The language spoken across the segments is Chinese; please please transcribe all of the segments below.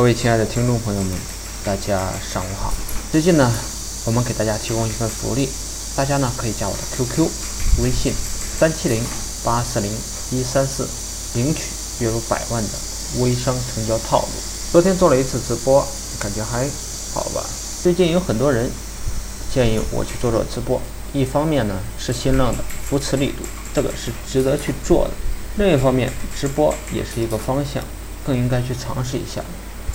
各位亲爱的听众朋友们，大家上午好。最近呢，我们给大家提供一份福利，大家呢可以加我的 QQ、微信三七零八四零一三四，领取月入百万的微商成交套路。昨天做了一次直播，感觉还好吧。最近有很多人建议我去做做直播，一方面呢是新浪的扶持力度，这个是值得去做的；另一方面，直播也是一个方向，更应该去尝试一下。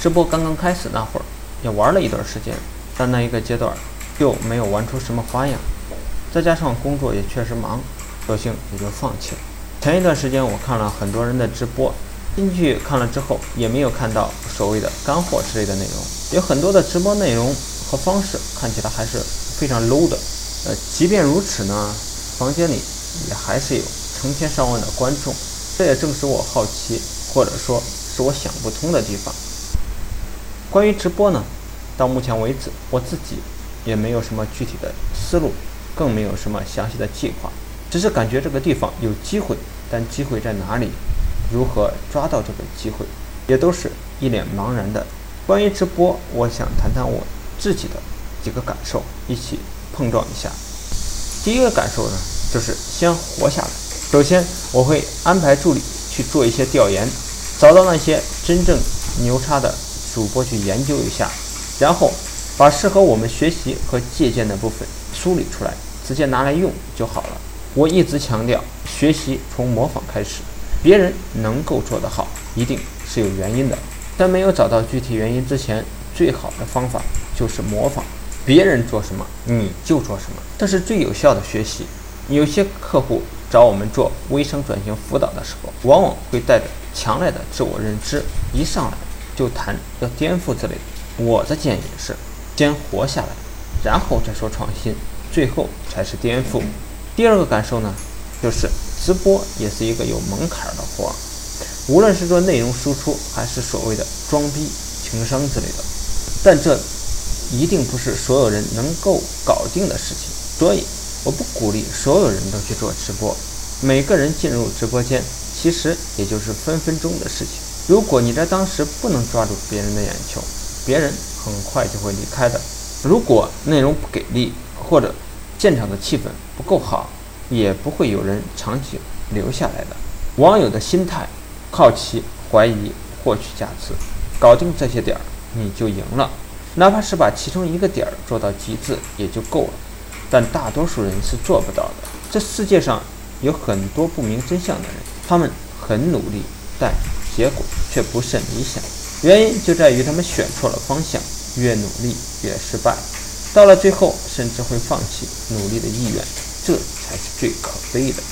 直播刚刚开始那会儿，也玩了一段时间，但那一个阶段又没有玩出什么花样，再加上工作也确实忙，索性也就放弃了。前一段时间我看了很多人的直播，进去看了之后，也没有看到所谓的干货之类的内容，有很多的直播内容和方式看起来还是非常 low 的。呃，即便如此呢，房间里也还是有成千上万的观众，这也正是我好奇，或者说是我想不通的地方。关于直播呢，到目前为止，我自己也没有什么具体的思路，更没有什么详细的计划，只是感觉这个地方有机会，但机会在哪里，如何抓到这个机会，也都是一脸茫然的。关于直播，我想谈谈我自己的几个感受，一起碰撞一下。第一个感受呢，就是先活下来。首先，我会安排助理去做一些调研，找到那些真正牛叉的。主播去研究一下，然后把适合我们学习和借鉴的部分梳理出来，直接拿来用就好了。我一直强调，学习从模仿开始。别人能够做得好，一定是有原因的。在没有找到具体原因之前，最好的方法就是模仿别人做什么，你就做什么，这是最有效的学习。有些客户找我们做微商转型辅导的时候，往往会带着强烈的自我认知，一上来。就谈要颠覆之类的，我的建议是，先活下来，然后再说创新，最后才是颠覆。第二个感受呢，就是直播也是一个有门槛的活，无论是做内容输出，还是所谓的装逼、情商之类的，但这一定不是所有人能够搞定的事情。所以，我不鼓励所有人都去做直播。每个人进入直播间，其实也就是分分钟的事情。如果你在当时不能抓住别人的眼球，别人很快就会离开的。如果内容不给力，或者现场的气氛不够好，也不会有人长久留下来的。网友的心态：好奇、怀疑、获取价值，搞定这些点儿，你就赢了。哪怕是把其中一个点儿做到极致，也就够了。但大多数人是做不到的。这世界上有很多不明真相的人，他们很努力，但……结果却不甚理想，原因就在于他们选错了方向，越努力越失败，到了最后甚至会放弃努力的意愿，这才是最可悲的。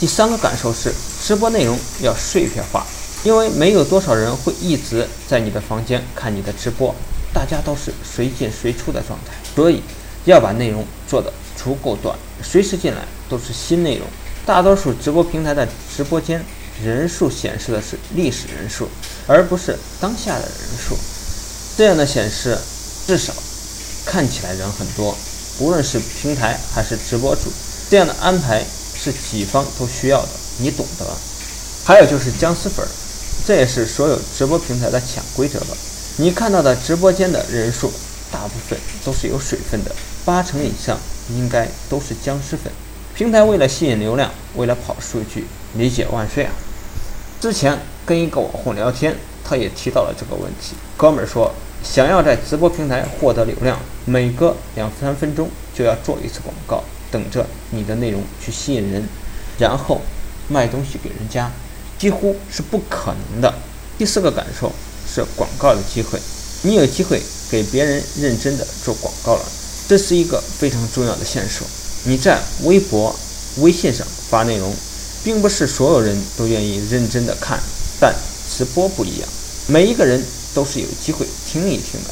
第三个感受是，直播内容要碎片化，因为没有多少人会一直在你的房间看你的直播，大家都是随进随出的状态，所以要把内容做得足够短，随时进来都是新内容。大多数直播平台的直播间。人数显示的是历史人数，而不是当下的人数。这样的显示至少看起来人很多。无论是平台还是直播主，这样的安排是几方都需要的，你懂得。还有就是僵尸粉，这也是所有直播平台的潜规则吧。你看到的直播间的人数，大部分都是有水分的，八成以上应该都是僵尸粉。平台为了吸引流量，为了跑数据，理解万岁啊！之前跟一个网红聊天，他也提到了这个问题。哥们儿说，想要在直播平台获得流量，每隔两三分钟就要做一次广告，等着你的内容去吸引人，然后卖东西给人家，几乎是不可能的。第四个感受是广告的机会，你有机会给别人认真的做广告了，这是一个非常重要的线索。你在微博、微信上发内容。并不是所有人都愿意认真的看，但直播不一样，每一个人都是有机会听一听的，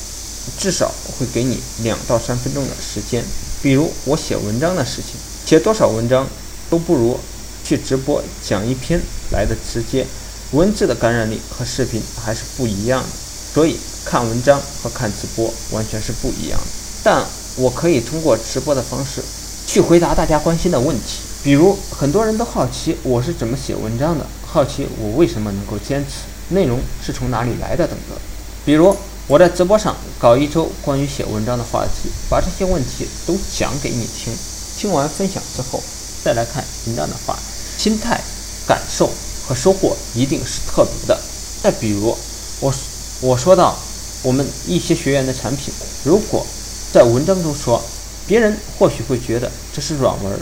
至少会给你两到三分钟的时间。比如我写文章的事情，写多少文章都不如去直播讲一篇来的直接，文字的感染力和视频还是不一样的。所以看文章和看直播完全是不一样的。但我可以通过直播的方式去回答大家关心的问题。比如很多人都好奇我是怎么写文章的，好奇我为什么能够坚持，内容是从哪里来的等等。比如我在直播上搞一周关于写文章的话题，把这些问题都讲给你听，听完分享之后，再来看文章的话，心态、感受和收获一定是特别的。再比如我我说到我们一些学员的产品，如果在文章中说，别人或许会觉得这是软文，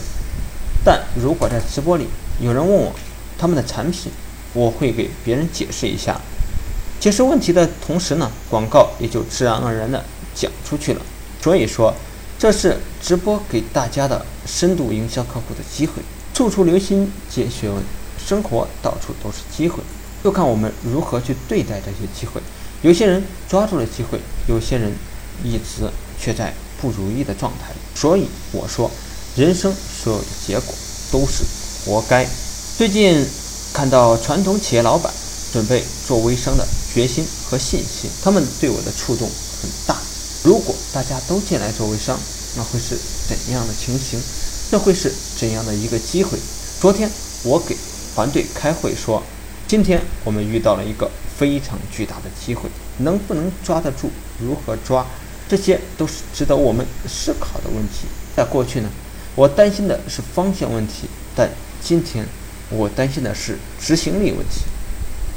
但如果在直播里有人问我他们的产品，我会给别人解释一下。解释问题的同时呢，广告也就自然而然的讲出去了。所以说，这是直播给大家的深度营销客户的机会。处处留心皆学问，生活到处都是机会，就看我们如何去对待这些机会。有些人抓住了机会，有些人一直却在不如意的状态。所以我说，人生所有的结果都是活该。最近看到传统企业老板准备做微商的。决心和信心，他们对我的触动很大。如果大家都进来做微商，那会是怎样的情形？这会是怎样的一个机会？昨天我给团队开会说，今天我们遇到了一个非常巨大的机会，能不能抓得住？如何抓？这些都是值得我们思考的问题。在过去呢，我担心的是方向问题，但今天我担心的是执行力问题。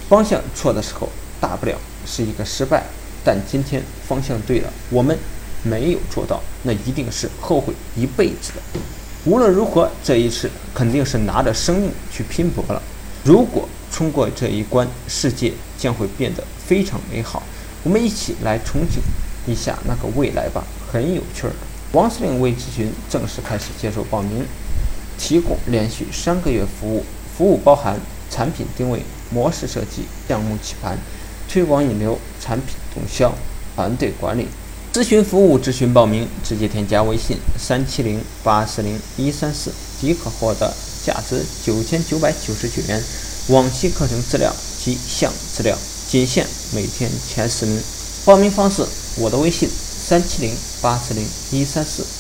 方向错的时候。大不了是一个失败，但今天方向对了，我们没有做到，那一定是后悔一辈子的。无论如何，这一次肯定是拿着生命去拼搏了。如果冲过这一关，世界将会变得非常美好。我们一起来憧憬一下那个未来吧，很有趣儿。王司令微咨询正式开始接受报名，提供连续三个月服务，服务包含产品定位、模式设计、项目起盘。推广引流、产品动销、团队管理、咨询服务、咨询报名，直接添加微信三七零八四零一三四即可获得价值九千九百九十九元往期课程资料及项目资料，仅限每天前十名。报名方式：我的微信三七零八四零一三四。